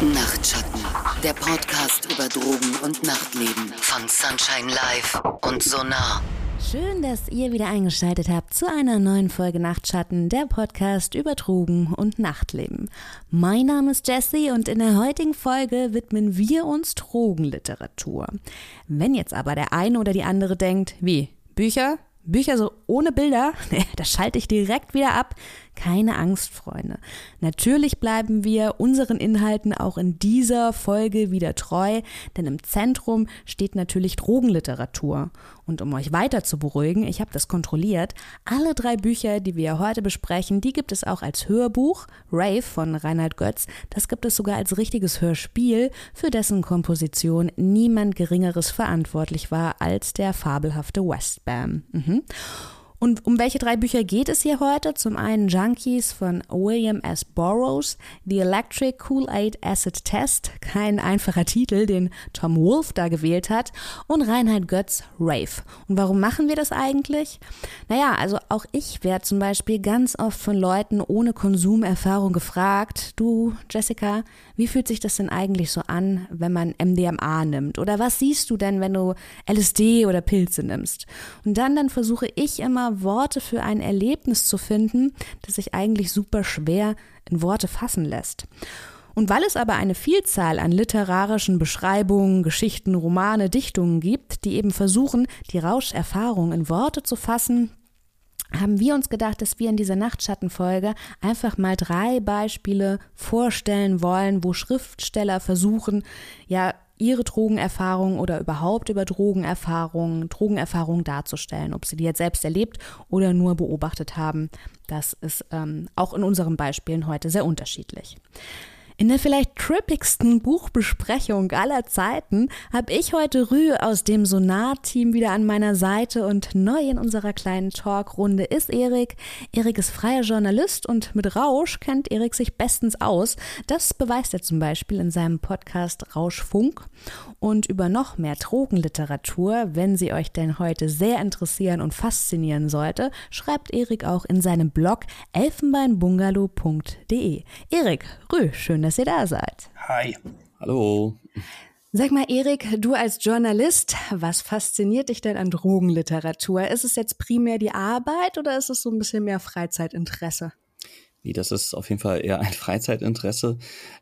Nachtschatten, der Podcast über Drogen und Nachtleben von Sunshine Live und Sonar. Schön, dass ihr wieder eingeschaltet habt zu einer neuen Folge Nachtschatten, der Podcast über Drogen und Nachtleben. Mein Name ist Jessie und in der heutigen Folge widmen wir uns Drogenliteratur. Wenn jetzt aber der eine oder die andere denkt, wie, Bücher? Bücher so ohne Bilder, da schalte ich direkt wieder ab. Keine Angst, Freunde. Natürlich bleiben wir unseren Inhalten auch in dieser Folge wieder treu, denn im Zentrum steht natürlich Drogenliteratur. Und um euch weiter zu beruhigen, ich habe das kontrolliert, alle drei Bücher, die wir heute besprechen, die gibt es auch als Hörbuch. Rave von Reinhard Götz, das gibt es sogar als richtiges Hörspiel, für dessen Komposition niemand Geringeres verantwortlich war als der fabelhafte Westbam. Mhm. Und um welche drei Bücher geht es hier heute? Zum einen Junkies von William S. Burroughs, The Electric Kool-Aid Acid Test, kein einfacher Titel, den Tom Wolfe da gewählt hat, und Reinhard Götz Rave. Und warum machen wir das eigentlich? Naja, also auch ich werde zum Beispiel ganz oft von Leuten ohne Konsumerfahrung gefragt, du Jessica, wie fühlt sich das denn eigentlich so an, wenn man MDMA nimmt? Oder was siehst du denn, wenn du LSD oder Pilze nimmst? Und dann, dann versuche ich immer Worte für ein Erlebnis zu finden, das sich eigentlich super schwer in Worte fassen lässt. Und weil es aber eine Vielzahl an literarischen Beschreibungen, Geschichten, Romane, Dichtungen gibt, die eben versuchen, die Rauscherfahrung in Worte zu fassen, haben wir uns gedacht, dass wir in dieser Nachtschattenfolge einfach mal drei Beispiele vorstellen wollen, wo Schriftsteller versuchen, ja, ihre Drogenerfahrung oder überhaupt über Drogenerfahrungen, Drogenerfahrungen darzustellen, ob sie die jetzt selbst erlebt oder nur beobachtet haben. Das ist ähm, auch in unseren Beispielen heute sehr unterschiedlich. In der vielleicht trippigsten Buchbesprechung aller Zeiten habe ich heute Rü aus dem Sonar-Team wieder an meiner Seite und neu in unserer kleinen Talkrunde ist Erik. Erik ist freier Journalist und mit Rausch kennt Erik sich bestens aus. Das beweist er zum Beispiel in seinem Podcast Rauschfunk. Und über noch mehr Drogenliteratur, wenn sie euch denn heute sehr interessieren und faszinieren sollte, schreibt Erik auch in seinem Blog elfenbeinbungalow.de. Erik, Rü, schön, dass ihr da seid. Hi. Hallo. Sag mal, Erik, du als Journalist, was fasziniert dich denn an Drogenliteratur? Ist es jetzt primär die Arbeit oder ist es so ein bisschen mehr Freizeitinteresse? Nee, das ist auf jeden Fall eher ein Freizeitinteresse.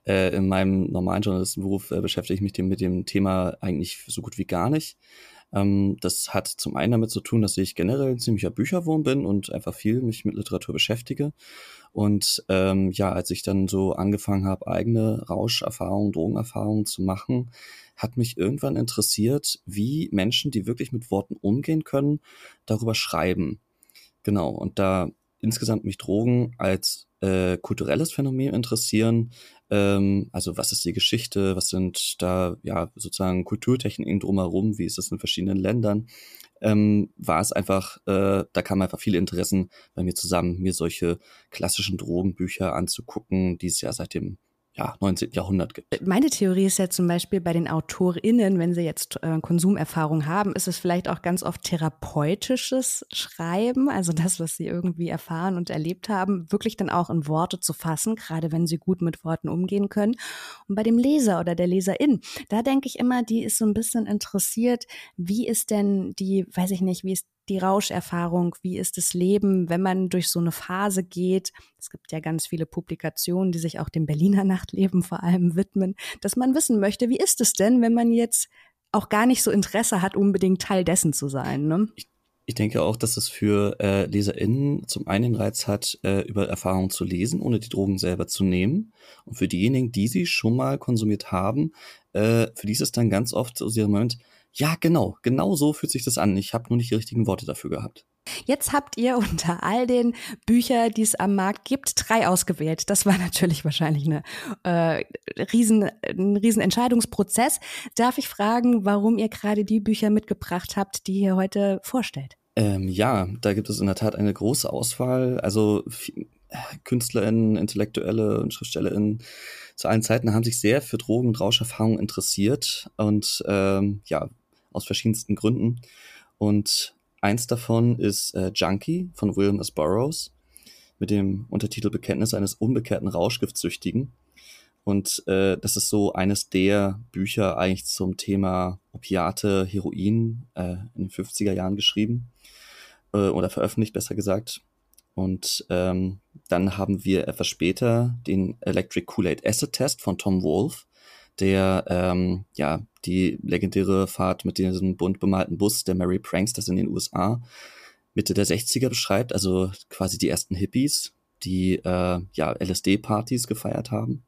Äh, in meinem normalen Journalistenberuf äh, beschäftige ich mich mit dem Thema eigentlich so gut wie gar nicht. Ähm, das hat zum einen damit zu tun, dass ich generell ein ziemlicher Bücherwurm bin und einfach viel mich mit Literatur beschäftige. Und ähm, ja, als ich dann so angefangen habe, eigene Rauscherfahrungen, Drogenerfahrungen zu machen, hat mich irgendwann interessiert, wie Menschen, die wirklich mit Worten umgehen können, darüber schreiben. Genau, und da insgesamt mich Drogen als äh, kulturelles Phänomen interessieren. Ähm, also was ist die Geschichte, was sind da ja sozusagen Kulturtechniken drumherum, wie ist das in verschiedenen Ländern, ähm, war es einfach, äh, da kamen einfach viele Interessen bei mir zusammen, mir solche klassischen Drogenbücher anzugucken, die es ja seit dem ja, 19. Jahrhundert gibt. Meine Theorie ist ja zum Beispiel bei den AutorInnen, wenn sie jetzt äh, Konsumerfahrung haben, ist es vielleicht auch ganz oft therapeutisches Schreiben, also das, was sie irgendwie erfahren und erlebt haben, wirklich dann auch in Worte zu fassen, gerade wenn sie gut mit Worten umgehen können. Und bei dem Leser oder der Leserin, da denke ich immer, die ist so ein bisschen interessiert, wie ist denn die, weiß ich nicht, wie ist die Rauscherfahrung, wie ist das Leben, wenn man durch so eine Phase geht. Es gibt ja ganz viele Publikationen, die sich auch dem Berliner Nachtleben vor allem widmen, dass man wissen möchte, wie ist es denn, wenn man jetzt auch gar nicht so Interesse hat, unbedingt Teil dessen zu sein. Ne? Ich, denke auch, dass es für äh, LeserInnen zum einen den Reiz hat, äh, über Erfahrungen zu lesen, ohne die Drogen selber zu nehmen. Und für diejenigen, die sie schon mal konsumiert haben, äh, für die ist es dann ganz oft so dieser Moment, ja, genau, genau so fühlt sich das an. Ich habe nur nicht die richtigen Worte dafür gehabt. Jetzt habt ihr unter all den Büchern, die es am Markt gibt, drei ausgewählt. Das war natürlich wahrscheinlich eine, äh, riesen, ein riesen Entscheidungsprozess. Darf ich fragen, warum ihr gerade die Bücher mitgebracht habt, die ihr heute vorstellt? Ähm, ja, da gibt es in der Tat eine große Auswahl. Also KünstlerInnen, Intellektuelle und SchriftstellerInnen zu allen Zeiten haben sich sehr für Drogen- und Rauscherfahrungen interessiert und ähm, ja, aus verschiedensten Gründen. Und eins davon ist äh, Junkie von William S. Burroughs mit dem Untertitel Bekenntnis eines unbekehrten Rauschgiftsüchtigen. Und äh, das ist so eines der Bücher eigentlich zum Thema Opiate, Heroin äh, in den 50er Jahren geschrieben äh, oder veröffentlicht, besser gesagt. Und ähm, dann haben wir etwas später den Electric Kool-Aid Acid Test von Tom Wolfe, der ähm, ja die legendäre Fahrt mit diesem bunt bemalten Bus der Mary Pranksters in den USA Mitte der 60er beschreibt, also quasi die ersten Hippies, die äh, ja LSD-Partys gefeiert haben.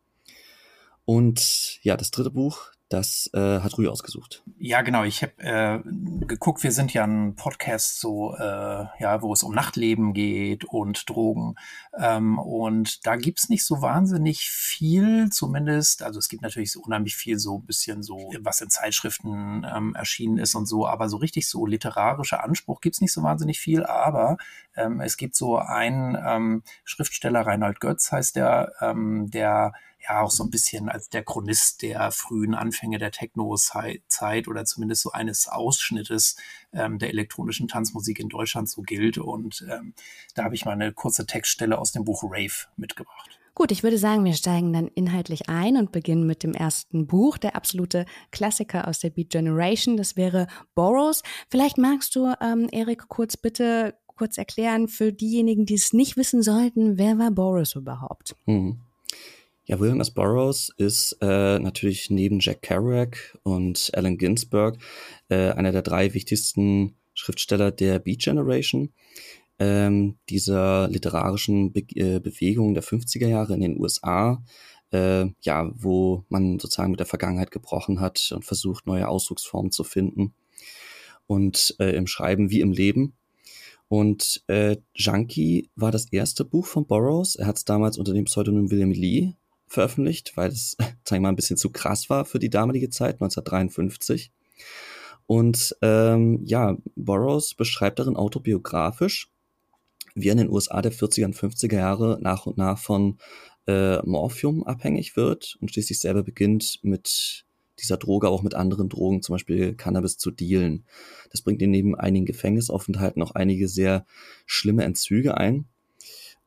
Und ja, das dritte Buch, das äh, hat Rui ausgesucht. Ja, genau. Ich habe äh, geguckt, wir sind ja ein Podcast, so äh, ja, wo es um Nachtleben geht und Drogen. Ähm, und da gibt's nicht so wahnsinnig viel, zumindest. Also es gibt natürlich so unheimlich viel, so ein bisschen so, was in Zeitschriften ähm, erschienen ist und so, aber so richtig so literarischer Anspruch gibt's nicht so wahnsinnig viel. Aber ähm, es gibt so einen ähm, Schriftsteller, Reinhold Götz heißt der, ähm, der ja auch so ein bisschen als der Chronist der frühen Anfänge der Techno-Zeit oder zumindest so eines Ausschnittes ähm, der elektronischen Tanzmusik in Deutschland so gilt. Und ähm, da habe ich mal eine kurze Textstelle aus dem Buch Rave mitgebracht. Gut, ich würde sagen, wir steigen dann inhaltlich ein und beginnen mit dem ersten Buch, der absolute Klassiker aus der Beat Generation. Das wäre Boros. Vielleicht magst du, ähm, Erik, kurz bitte kurz erklären für diejenigen, die es nicht wissen sollten, wer war Boros überhaupt? Mhm. Ja, William S. Burroughs ist äh, natürlich neben Jack Kerouac und Allen Ginsberg äh, einer der drei wichtigsten Schriftsteller der Beat Generation, ähm, dieser literarischen Be äh, Bewegung der 50er Jahre in den USA, äh, ja, wo man sozusagen mit der Vergangenheit gebrochen hat und versucht, neue Ausdrucksformen zu finden. Und äh, im Schreiben wie im Leben. Und äh, Junkie war das erste Buch von Burroughs. Er hat es damals unter dem Pseudonym William Lee veröffentlicht, weil es, sag ich mal, ein bisschen zu krass war für die damalige Zeit, 1953. Und ähm, ja, Burroughs beschreibt darin autobiografisch, wie er in den USA der 40er und 50er Jahre nach und nach von äh, Morphium abhängig wird und schließlich selber beginnt mit dieser Droge auch mit anderen Drogen, zum Beispiel Cannabis, zu dealen. Das bringt ihn neben einigen Gefängnisaufenthalten auch einige sehr schlimme Entzüge ein.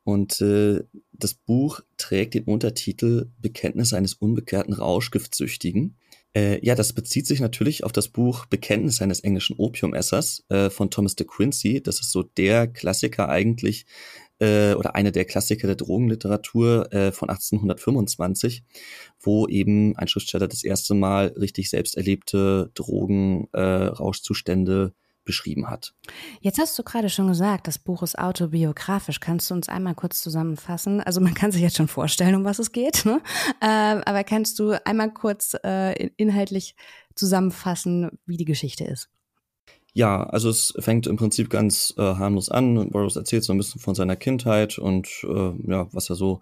Und äh, das Buch trägt den Untertitel Bekenntnis eines unbekehrten Rauschgiftsüchtigen. Äh, ja, das bezieht sich natürlich auf das Buch Bekenntnis eines englischen Opiumessers äh, von Thomas de Quincey. Das ist so der Klassiker eigentlich äh, oder eine der Klassiker der Drogenliteratur äh, von 1825, wo eben ein Schriftsteller das erste Mal richtig selbst erlebte Drogenrauschzustände äh, beschrieben hat. Jetzt hast du gerade schon gesagt, das Buch ist autobiografisch. Kannst du uns einmal kurz zusammenfassen? Also man kann sich jetzt schon vorstellen, um was es geht, ne? Äh, aber kannst du einmal kurz äh, inhaltlich zusammenfassen, wie die Geschichte ist? Ja, also es fängt im Prinzip ganz äh, harmlos an. Burroughs erzählt so ein bisschen von seiner Kindheit und äh, ja, was er so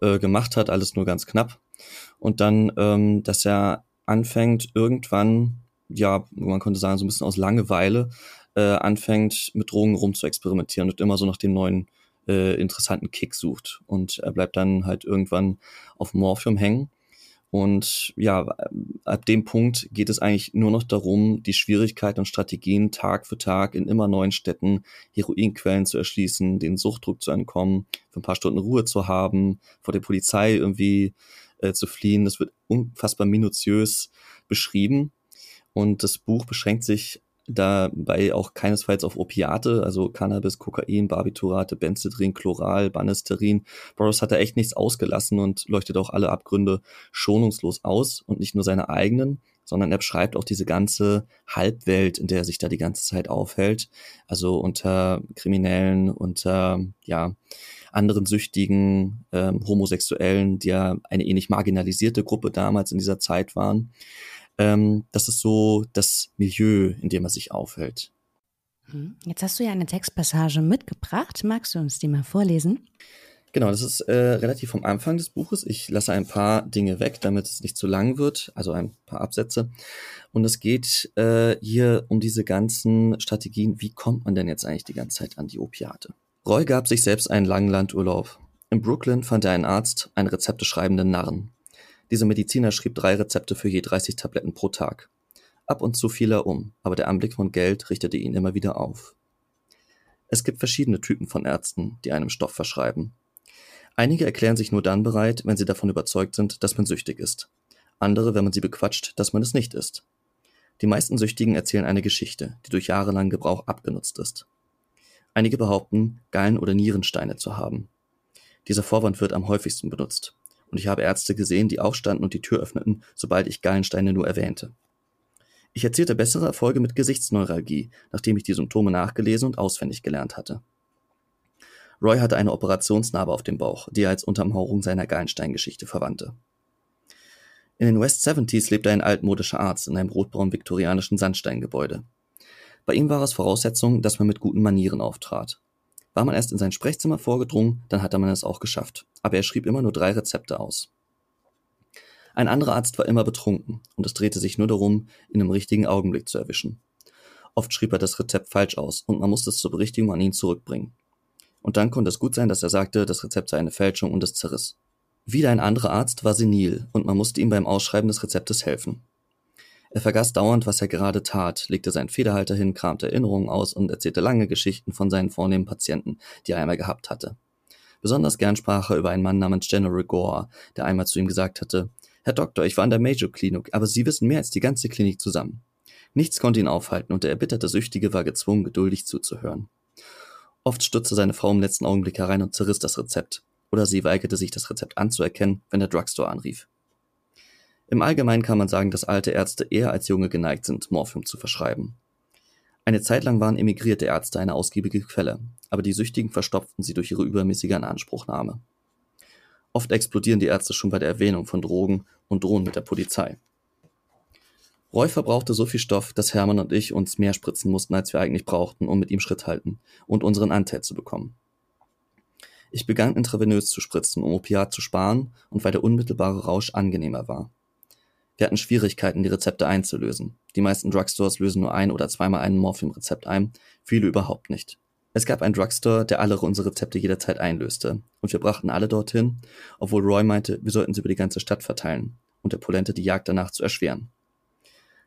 äh, gemacht hat, alles nur ganz knapp. Und dann, ähm, dass er anfängt, irgendwann ja, man könnte sagen, so ein bisschen aus Langeweile äh, anfängt, mit Drogen rum zu experimentieren und immer so nach dem neuen äh, interessanten Kick sucht. Und er bleibt dann halt irgendwann auf Morphium hängen. Und ja, ab dem Punkt geht es eigentlich nur noch darum, die Schwierigkeiten und Strategien Tag für Tag in immer neuen Städten Heroinquellen zu erschließen, den Suchtdruck zu entkommen, für ein paar Stunden Ruhe zu haben, vor der Polizei irgendwie äh, zu fliehen. Das wird unfassbar minutiös beschrieben. Und das Buch beschränkt sich dabei auch keinesfalls auf Opiate, also Cannabis, Kokain, Barbiturate, Benzedrin, Chloral, Banisterin. Burroughs hat da echt nichts ausgelassen und leuchtet auch alle Abgründe schonungslos aus und nicht nur seine eigenen, sondern er beschreibt auch diese ganze Halbwelt, in der er sich da die ganze Zeit aufhält. Also unter Kriminellen, unter, ja, anderen Süchtigen, ähm, Homosexuellen, die ja eine ähnlich marginalisierte Gruppe damals in dieser Zeit waren. Ähm, das ist so das Milieu, in dem er sich aufhält. Hm. Jetzt hast du ja eine Textpassage mitgebracht. Magst du uns die mal vorlesen? Genau, das ist äh, relativ vom Anfang des Buches. Ich lasse ein paar Dinge weg, damit es nicht zu lang wird, also ein paar Absätze. Und es geht äh, hier um diese ganzen Strategien. Wie kommt man denn jetzt eigentlich die ganze Zeit an die Opiate? Roy gab sich selbst einen langen Landurlaub. In Brooklyn fand er einen Arzt, einen Rezepte schreibenden Narren. Dieser Mediziner schrieb drei Rezepte für je 30 Tabletten pro Tag. Ab und zu fiel er um, aber der Anblick von Geld richtete ihn immer wieder auf. Es gibt verschiedene Typen von Ärzten, die einem Stoff verschreiben. Einige erklären sich nur dann bereit, wenn sie davon überzeugt sind, dass man süchtig ist. Andere, wenn man sie bequatscht, dass man es nicht ist. Die meisten Süchtigen erzählen eine Geschichte, die durch jahrelangen Gebrauch abgenutzt ist. Einige behaupten, Gallen- oder Nierensteine zu haben. Dieser Vorwand wird am häufigsten benutzt. Und ich habe Ärzte gesehen, die aufstanden und die Tür öffneten, sobald ich Gallensteine nur erwähnte. Ich erzielte bessere Erfolge mit Gesichtsneuralgie, nachdem ich die Symptome nachgelesen und auswendig gelernt hatte. Roy hatte eine Operationsnarbe auf dem Bauch, die er als Untermauerung seiner Gallenstein-Geschichte verwandte. In den West Seventies lebte ein altmodischer Arzt in einem rotbraun-viktorianischen Sandsteingebäude. Bei ihm war es Voraussetzung, dass man mit guten Manieren auftrat. War man erst in sein Sprechzimmer vorgedrungen, dann hatte man es auch geschafft. Aber er schrieb immer nur drei Rezepte aus. Ein anderer Arzt war immer betrunken und es drehte sich nur darum, ihn im richtigen Augenblick zu erwischen. Oft schrieb er das Rezept falsch aus und man musste es zur Berichtigung an ihn zurückbringen. Und dann konnte es gut sein, dass er sagte, das Rezept sei eine Fälschung und es zerriss. Wieder ein anderer Arzt war senil und man musste ihm beim Ausschreiben des Rezeptes helfen. Er vergaß dauernd, was er gerade tat, legte seinen Federhalter hin, kramte Erinnerungen aus und erzählte lange Geschichten von seinen vornehmen Patienten, die er einmal gehabt hatte. Besonders gern sprach er über einen Mann namens General Gore, der einmal zu ihm gesagt hatte, Herr Doktor, ich war in der Major Klinik, aber Sie wissen mehr als die ganze Klinik zusammen. Nichts konnte ihn aufhalten und der erbitterte Süchtige war gezwungen, geduldig zuzuhören. Oft stürzte seine Frau im letzten Augenblick herein und zerriss das Rezept, oder sie weigerte sich, das Rezept anzuerkennen, wenn der Drugstore anrief. Im Allgemeinen kann man sagen, dass alte Ärzte eher als junge geneigt sind, Morphium zu verschreiben. Eine Zeit lang waren emigrierte Ärzte eine ausgiebige Quelle, aber die Süchtigen verstopften sie durch ihre übermäßige Inanspruchnahme. Oft explodieren die Ärzte schon bei der Erwähnung von Drogen und drohen mit der Polizei. Roy verbrauchte so viel Stoff, dass Hermann und ich uns mehr spritzen mussten, als wir eigentlich brauchten, um mit ihm Schritt halten und unseren Anteil zu bekommen. Ich begann intravenös zu spritzen, um Opiat zu sparen und weil der unmittelbare Rausch angenehmer war. Wir hatten Schwierigkeiten, die Rezepte einzulösen. Die meisten Drugstores lösen nur ein oder zweimal ein Morphium-Rezept ein, viele überhaupt nicht. Es gab einen Drugstore, der alle unsere Rezepte jederzeit einlöste, und wir brachten alle dorthin, obwohl Roy meinte, wir sollten sie über die ganze Stadt verteilen und der Polente die Jagd danach zu erschweren.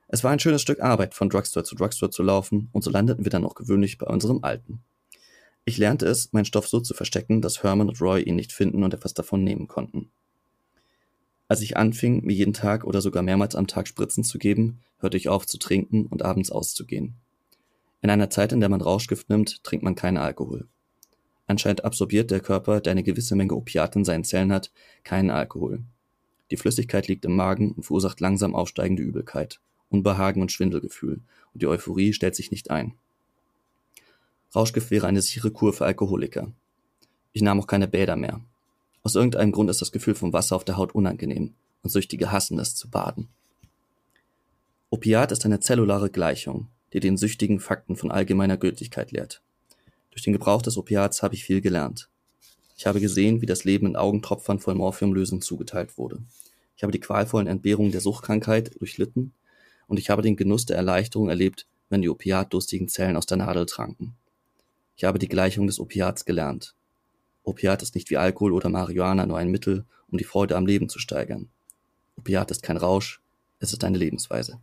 Es war ein schönes Stück Arbeit, von Drugstore zu Drugstore zu laufen, und so landeten wir dann auch gewöhnlich bei unserem Alten. Ich lernte es, meinen Stoff so zu verstecken, dass Herman und Roy ihn nicht finden und etwas davon nehmen konnten. Als ich anfing, mir jeden Tag oder sogar mehrmals am Tag Spritzen zu geben, hörte ich auf zu trinken und abends auszugehen. In einer Zeit, in der man Rauschgift nimmt, trinkt man keinen Alkohol. Anscheinend absorbiert der Körper, der eine gewisse Menge Opiate in seinen Zellen hat, keinen Alkohol. Die Flüssigkeit liegt im Magen und verursacht langsam aufsteigende Übelkeit, Unbehagen und Schwindelgefühl, und die Euphorie stellt sich nicht ein. Rauschgift wäre eine sichere Kur für Alkoholiker. Ich nahm auch keine Bäder mehr. Aus irgendeinem Grund ist das Gefühl vom Wasser auf der Haut unangenehm und Süchtige hassen es zu baden. Opiat ist eine zellulare Gleichung, die den Süchtigen Fakten von allgemeiner Gültigkeit lehrt. Durch den Gebrauch des Opiats habe ich viel gelernt. Ich habe gesehen, wie das Leben in Augentropfern voll Morphiumlösung zugeteilt wurde. Ich habe die qualvollen Entbehrungen der Suchtkrankheit durchlitten und ich habe den Genuss der Erleichterung erlebt, wenn die opiatdurstigen Zellen aus der Nadel tranken. Ich habe die Gleichung des Opiats gelernt. Opiat ist nicht wie Alkohol oder Marihuana nur ein Mittel, um die Freude am Leben zu steigern. Opiat ist kein Rausch, es ist eine Lebensweise.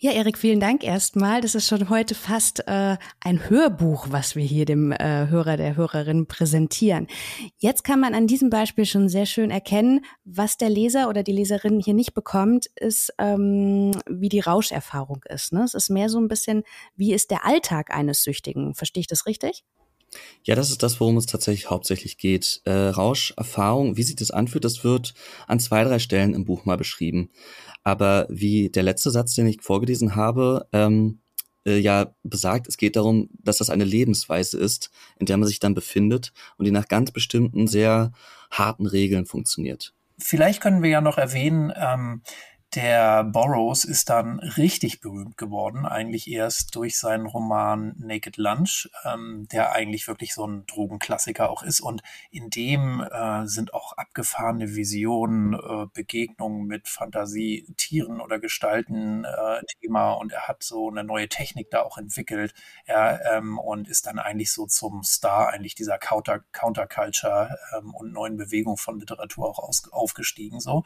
Ja, Erik, vielen Dank erstmal. Das ist schon heute fast äh, ein Hörbuch, was wir hier dem äh, Hörer, der Hörerin präsentieren. Jetzt kann man an diesem Beispiel schon sehr schön erkennen, was der Leser oder die Leserin hier nicht bekommt, ist, ähm, wie die Rauscherfahrung ist. Ne? Es ist mehr so ein bisschen, wie ist der Alltag eines Süchtigen. Verstehe ich das richtig? Ja, das ist das, worum es tatsächlich hauptsächlich geht. Äh, Rauscherfahrung, wie sich das anfühlt, das wird an zwei, drei Stellen im Buch mal beschrieben. Aber wie der letzte Satz, den ich vorgelesen habe, ähm, äh, ja besagt, es geht darum, dass das eine Lebensweise ist, in der man sich dann befindet und die nach ganz bestimmten, sehr harten Regeln funktioniert. Vielleicht können wir ja noch erwähnen, ähm, der Burroughs ist dann richtig berühmt geworden, eigentlich erst durch seinen Roman Naked Lunch, ähm, der eigentlich wirklich so ein Drogenklassiker auch ist. Und in dem äh, sind auch abgefahrene Visionen, äh, Begegnungen mit Fantasietieren oder Gestalten äh, Thema. Und er hat so eine neue Technik da auch entwickelt. Ja, ähm, und ist dann eigentlich so zum Star eigentlich dieser Counter Counterculture ähm, und neuen Bewegung von Literatur auch aus, aufgestiegen. So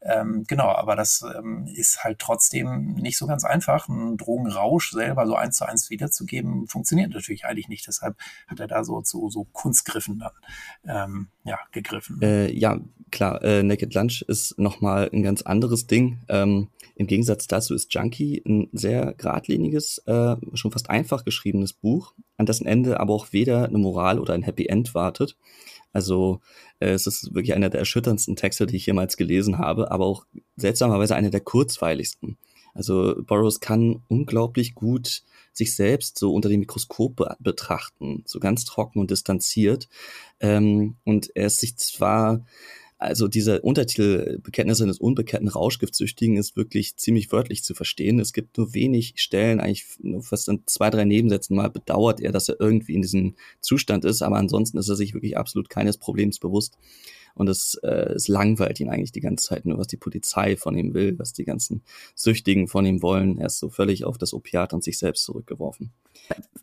ähm, genau, aber das ähm, ist halt trotzdem nicht so ganz einfach. Ein Drogenrausch selber so eins zu eins wiederzugeben, funktioniert natürlich eigentlich nicht. Deshalb hat er da so zu so Kunstgriffen dann ähm, ja, gegriffen. Äh, ja, klar, äh, Naked Lunch ist nochmal ein ganz anderes Ding. Ähm, Im Gegensatz dazu ist Junkie ein sehr geradliniges, äh, schon fast einfach geschriebenes Buch, an dessen Ende aber auch weder eine Moral oder ein Happy End wartet. Also äh, es ist wirklich einer der erschütterndsten Texte, die ich jemals gelesen habe, aber auch seltsamerweise einer der kurzweiligsten. Also Burroughs kann unglaublich gut sich selbst so unter dem Mikroskop be betrachten, so ganz trocken und distanziert. Ähm, und er ist sich zwar also dieser Untertitel Bekenntnisse eines unbekannten Rauschgiftsüchtigen ist wirklich ziemlich wörtlich zu verstehen. Es gibt nur wenig Stellen, eigentlich nur fast in zwei, drei Nebensätzen mal bedauert er, dass er irgendwie in diesem Zustand ist, aber ansonsten ist er sich wirklich absolut keines Problems bewusst. Und es, äh, es langweilt ihn eigentlich die ganze Zeit nur, was die Polizei von ihm will, was die ganzen Süchtigen von ihm wollen. Er ist so völlig auf das Opiat und sich selbst zurückgeworfen.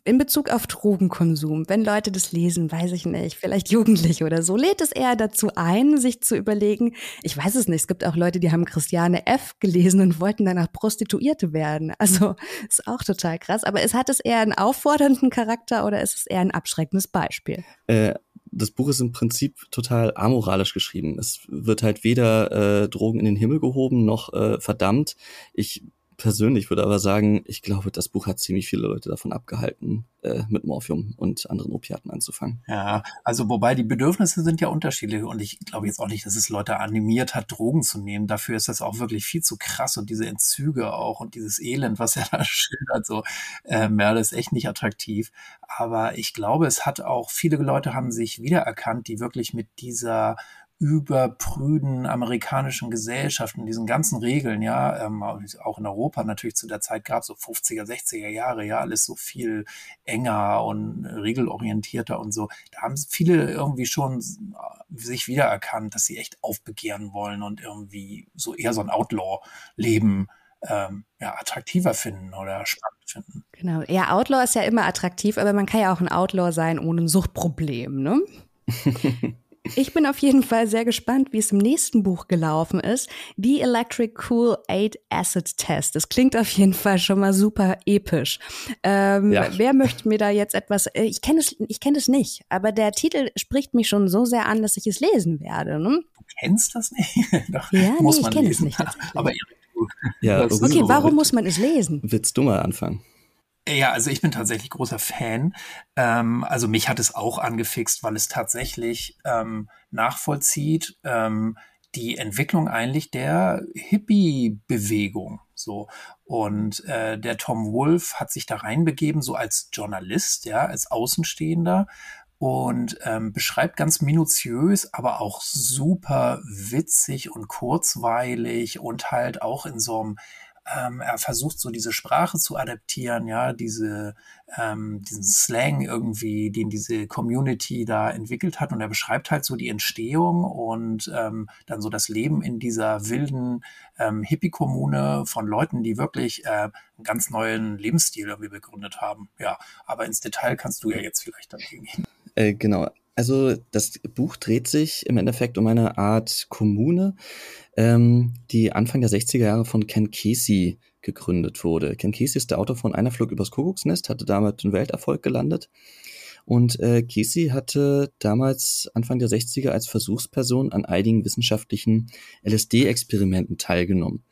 In Bezug auf Drogenkonsum, wenn Leute das lesen, weiß ich nicht, vielleicht Jugendliche oder so, lädt es eher dazu ein, sich zu überlegen, ich weiß es nicht, es gibt auch Leute, die haben Christiane F. gelesen und wollten danach Prostituierte werden. Also ist auch total krass. Aber ist, hat es eher einen auffordernden Charakter oder ist es eher ein abschreckendes Beispiel? Äh, das Buch ist im Prinzip total amoralisch geschrieben. Es wird halt weder äh, Drogen in den Himmel gehoben noch äh, verdammt. Ich persönlich würde aber sagen, ich glaube, das Buch hat ziemlich viele Leute davon abgehalten, äh, mit Morphium und anderen Opiaten anzufangen. Ja, also wobei die Bedürfnisse sind ja unterschiedlich und ich glaube jetzt auch nicht, dass es Leute animiert hat, Drogen zu nehmen. Dafür ist das auch wirklich viel zu krass und diese Entzüge auch und dieses Elend, was er da schildert, so, ähm, ja, das ist echt nicht attraktiv. Aber ich glaube, es hat auch, viele Leute haben sich wiedererkannt, die wirklich mit dieser überprüden amerikanischen Gesellschaften, diesen ganzen Regeln, ja, ähm, auch in Europa natürlich zu der Zeit gab, so 50er, 60er Jahre, ja, alles so viel enger und regelorientierter und so. Da haben viele irgendwie schon sich wiedererkannt, dass sie echt aufbegehren wollen und irgendwie so eher so ein Outlaw-Leben ähm, ja, attraktiver finden oder spannend finden. Genau. Ja, Outlaw ist ja immer attraktiv, aber man kann ja auch ein Outlaw sein ohne ein Suchtproblem, ne? Ich bin auf jeden Fall sehr gespannt, wie es im nächsten Buch gelaufen ist. The Electric Cool 8 Acid Test. Das klingt auf jeden Fall schon mal super episch. Ähm, ja. Wer möchte mir da jetzt etwas, äh, ich kenne es, ich kenne es nicht, aber der Titel spricht mich schon so sehr an, dass ich es lesen werde. Ne? Du kennst das nicht? Doch, ja, nee, ich kenne es nicht. Aber ja, okay, warum muss man es lesen? Willst du mal anfangen? Ja, also ich bin tatsächlich großer Fan. Ähm, also mich hat es auch angefixt, weil es tatsächlich ähm, nachvollzieht ähm, die Entwicklung eigentlich der Hippie-Bewegung. So und äh, der Tom Wolfe hat sich da reinbegeben, so als Journalist, ja, als Außenstehender und ähm, beschreibt ganz minutiös, aber auch super witzig und kurzweilig und halt auch in so einem ähm, er versucht so diese Sprache zu adaptieren, ja, diese, ähm, diesen Slang irgendwie, den diese Community da entwickelt hat. Und er beschreibt halt so die Entstehung und ähm, dann so das Leben in dieser wilden ähm, Hippie-Kommune von Leuten, die wirklich äh, einen ganz neuen Lebensstil irgendwie begründet haben. Ja, aber ins Detail kannst du ja jetzt vielleicht dann gehen. Äh, genau. Also das Buch dreht sich im Endeffekt um eine Art Kommune, ähm, die Anfang der 60er Jahre von Ken Casey gegründet wurde. Ken Casey ist der Autor von Einer Flug übers Kuckucksnest, hatte damit einen Welterfolg gelandet. Und äh, Casey hatte damals Anfang der 60er als Versuchsperson an einigen wissenschaftlichen LSD-Experimenten teilgenommen.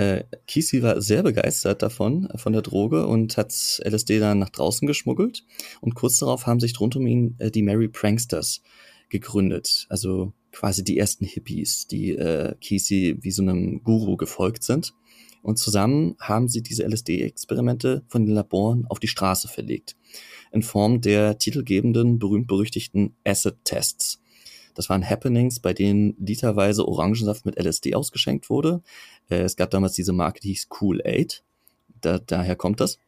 Äh, Casey war sehr begeistert davon, von der Droge und hat LSD dann nach draußen geschmuggelt. Und kurz darauf haben sich rund um ihn äh, die Mary Pranksters gegründet. Also quasi die ersten Hippies, die äh, Casey wie so einem Guru gefolgt sind. Und zusammen haben sie diese LSD-Experimente von den Laboren auf die Straße verlegt. In Form der titelgebenden, berühmt-berüchtigten Acid-Tests. Das waren Happenings, bei denen literweise Orangensaft mit LSD ausgeschenkt wurde. Äh, es gab damals diese Marke, die hieß Cool Aid. Da, daher kommt das.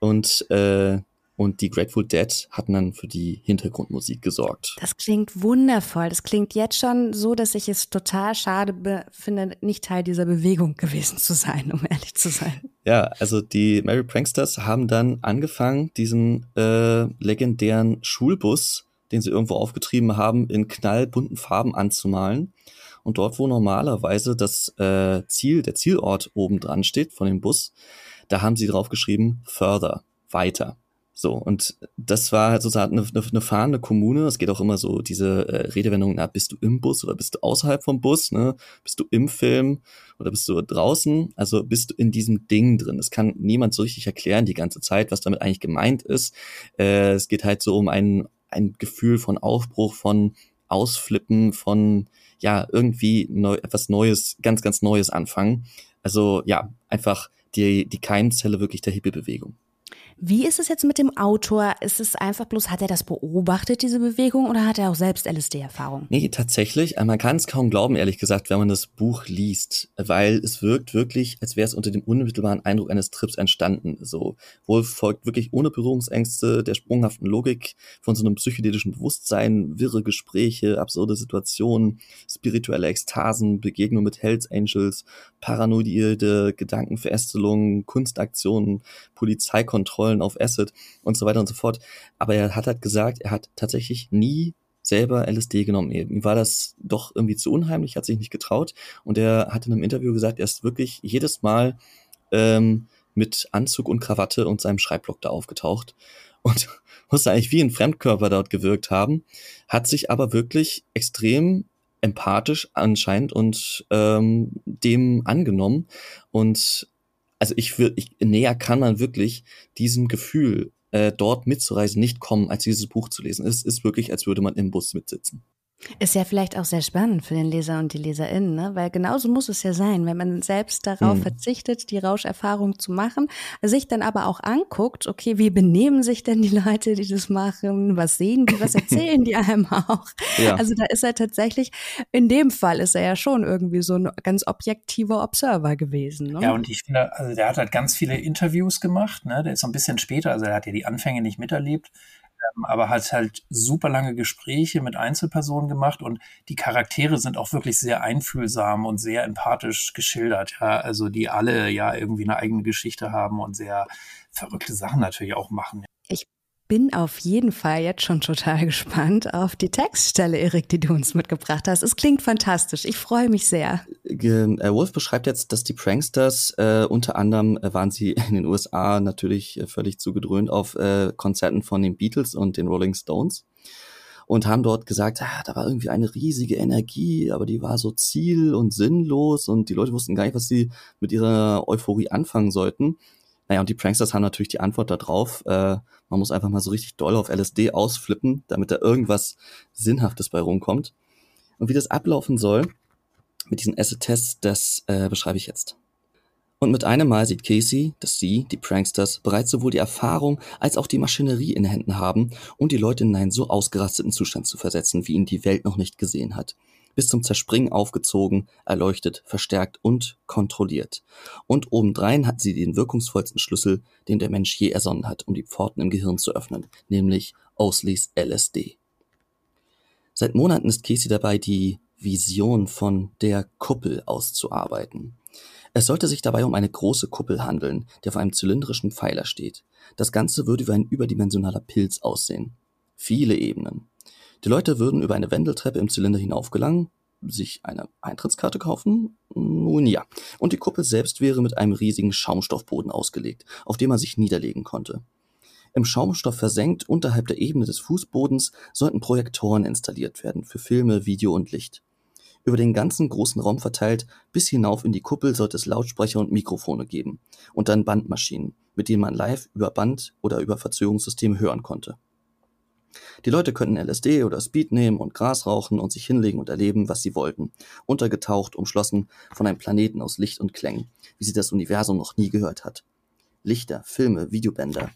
Und äh, und die Grateful Dead hatten dann für die Hintergrundmusik gesorgt. Das klingt wundervoll. Das klingt jetzt schon so, dass ich es total schade finde, nicht Teil dieser Bewegung gewesen zu sein, um ehrlich zu sein. Ja, also die Mary Pranksters haben dann angefangen, diesen äh, legendären Schulbus, den sie irgendwo aufgetrieben haben, in knallbunten Farben anzumalen und dort, wo normalerweise das äh, Ziel, der Zielort oben dran steht von dem Bus, da haben sie drauf geschrieben, further, weiter. So, und das war halt sozusagen eine, eine, eine fahrende Kommune. Es geht auch immer so diese äh, Redewendung, na, bist du im Bus oder bist du außerhalb vom Bus, ne? Bist du im Film oder bist du draußen? Also bist du in diesem Ding drin. Das kann niemand so richtig erklären die ganze Zeit, was damit eigentlich gemeint ist. Äh, es geht halt so um ein, ein Gefühl von Aufbruch, von Ausflippen, von ja, irgendwie neu, etwas Neues, ganz, ganz Neues anfangen. Also ja, einfach die, die Keimzelle wirklich der Hippie-Bewegung. Wie ist es jetzt mit dem Autor? Ist es einfach bloß, hat er das beobachtet, diese Bewegung, oder hat er auch selbst LSD-Erfahrung? Nee, tatsächlich. Äh, man kann es kaum glauben, ehrlich gesagt, wenn man das Buch liest, weil es wirkt wirklich, als wäre es unter dem unmittelbaren Eindruck eines Trips entstanden. So, wohl folgt wirklich ohne Berührungsängste der sprunghaften Logik von so einem psychedelischen Bewusstsein, wirre Gespräche, absurde Situationen, spirituelle Ekstasen, Begegnung mit Hells Angels, paranoide Gedankenverästelungen, Kunstaktionen, Polizeikontrollen, Kontrollen auf Acid und so weiter und so fort. Aber er hat halt gesagt, er hat tatsächlich nie selber LSD genommen. Ihm war das doch irgendwie zu unheimlich, hat sich nicht getraut. Und er hat in einem Interview gesagt, er ist wirklich jedes Mal ähm, mit Anzug und Krawatte und seinem Schreibblock da aufgetaucht und musste eigentlich wie ein Fremdkörper dort gewirkt haben, hat sich aber wirklich extrem empathisch anscheinend und ähm, dem angenommen und also ich will, ich, näher kann man wirklich diesem Gefühl, äh, dort mitzureisen, nicht kommen, als dieses Buch zu lesen. Es ist wirklich, als würde man im Bus mitsitzen. Ist ja vielleicht auch sehr spannend für den Leser und die LeserInnen, ne? weil genauso muss es ja sein, wenn man selbst darauf hm. verzichtet, die Rauscherfahrung zu machen, sich dann aber auch anguckt, okay, wie benehmen sich denn die Leute, die das machen, was sehen die, was erzählen die einem auch. Ja. Also da ist er tatsächlich, in dem Fall ist er ja schon irgendwie so ein ganz objektiver Observer gewesen. Ne? Ja, und ich finde, also der hat halt ganz viele Interviews gemacht, ne? der ist so ein bisschen später, also er hat ja die Anfänge nicht miterlebt, ähm, aber hat halt super lange Gespräche mit Einzelpersonen gemacht und die Charaktere sind auch wirklich sehr einfühlsam und sehr empathisch geschildert, ja, also die alle ja irgendwie eine eigene Geschichte haben und sehr verrückte Sachen natürlich auch machen. Bin auf jeden Fall jetzt schon total gespannt auf die Textstelle, Erik, die du uns mitgebracht hast. Es klingt fantastisch. Ich freue mich sehr. Äh, Wolf beschreibt jetzt, dass die Pranksters äh, unter anderem äh, waren sie in den USA natürlich äh, völlig zugedröhnt auf äh, Konzerten von den Beatles und den Rolling Stones und haben dort gesagt, ah, da war irgendwie eine riesige Energie, aber die war so ziel- und sinnlos und die Leute wussten gar nicht, was sie mit ihrer Euphorie anfangen sollten. Naja, und die Pranksters haben natürlich die Antwort darauf. Äh, man muss einfach mal so richtig doll auf LSD ausflippen, damit da irgendwas Sinnhaftes bei rumkommt. Und wie das ablaufen soll mit diesen Acid-Tests, das äh, beschreibe ich jetzt. Und mit einem Mal sieht Casey, dass sie, die Pranksters, bereits sowohl die Erfahrung als auch die Maschinerie in Händen haben, um die Leute in einen so ausgerasteten Zustand zu versetzen, wie ihn die Welt noch nicht gesehen hat bis zum Zerspringen aufgezogen, erleuchtet, verstärkt und kontrolliert. Und obendrein hat sie den wirkungsvollsten Schlüssel, den der Mensch je ersonnen hat, um die Pforten im Gehirn zu öffnen, nämlich Ausleys LSD. Seit Monaten ist Casey dabei, die Vision von der Kuppel auszuarbeiten. Es sollte sich dabei um eine große Kuppel handeln, die auf einem zylindrischen Pfeiler steht. Das Ganze würde wie ein überdimensionaler Pilz aussehen. Viele Ebenen. Die Leute würden über eine Wendeltreppe im Zylinder hinaufgelangen, sich eine Eintrittskarte kaufen? Nun ja. Und die Kuppel selbst wäre mit einem riesigen Schaumstoffboden ausgelegt, auf dem man sich niederlegen konnte. Im Schaumstoff versenkt unterhalb der Ebene des Fußbodens sollten Projektoren installiert werden für Filme, Video und Licht. Über den ganzen großen Raum verteilt, bis hinauf in die Kuppel sollte es Lautsprecher und Mikrofone geben und dann Bandmaschinen, mit denen man live über Band oder über Verzögerungssysteme hören konnte. Die Leute könnten LSD oder Speed nehmen und Gras rauchen und sich hinlegen und erleben, was sie wollten, untergetaucht, umschlossen von einem Planeten aus Licht und Klängen, wie sie das Universum noch nie gehört hat. Lichter, Filme, Videobänder,